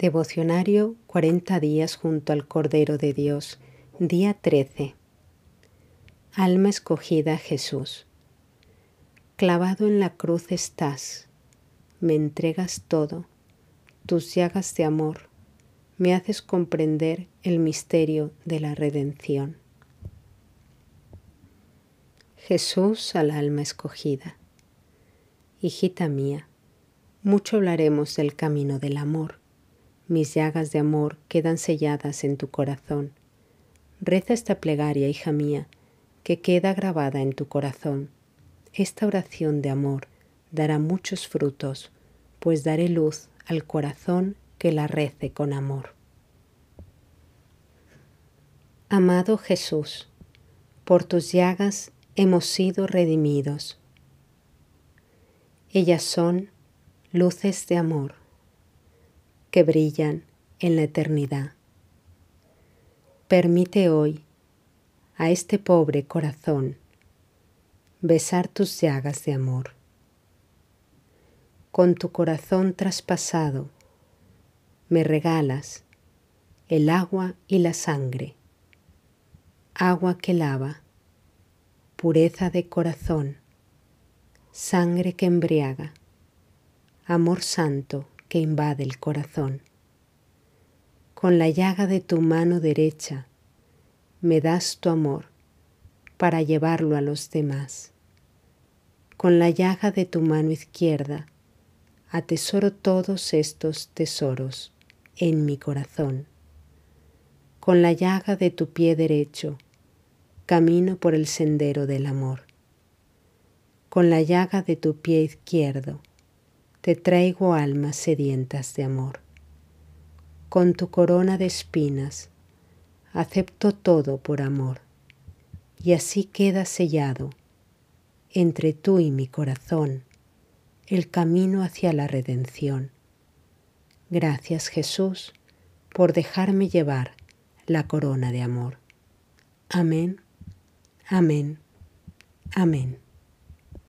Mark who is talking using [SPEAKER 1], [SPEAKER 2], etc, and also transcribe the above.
[SPEAKER 1] Devocionario 40 días junto al Cordero de Dios, día 13. Alma escogida Jesús. Clavado en la cruz estás, me entregas todo, tus llagas de amor, me haces comprender el misterio de la redención. Jesús al alma escogida. Hijita mía, mucho hablaremos del camino del amor mis llagas de amor quedan selladas en tu corazón. Reza esta plegaria, hija mía, que queda grabada en tu corazón. Esta oración de amor dará muchos frutos, pues daré luz al corazón que la rece con amor. Amado Jesús, por tus llagas hemos sido redimidos. Ellas son luces de amor que brillan en la eternidad. Permite hoy a este pobre corazón besar tus llagas de amor. Con tu corazón traspasado me regalas el agua y la sangre, agua que lava, pureza de corazón, sangre que embriaga, amor santo que invade el corazón. Con la llaga de tu mano derecha me das tu amor para llevarlo a los demás. Con la llaga de tu mano izquierda atesoro todos estos tesoros en mi corazón. Con la llaga de tu pie derecho camino por el sendero del amor. Con la llaga de tu pie izquierdo te traigo almas sedientas de amor. Con tu corona de espinas acepto todo por amor, y así queda sellado entre tú y mi corazón el camino hacia la redención. Gracias Jesús por dejarme llevar la corona de amor. Amén, amén, amén.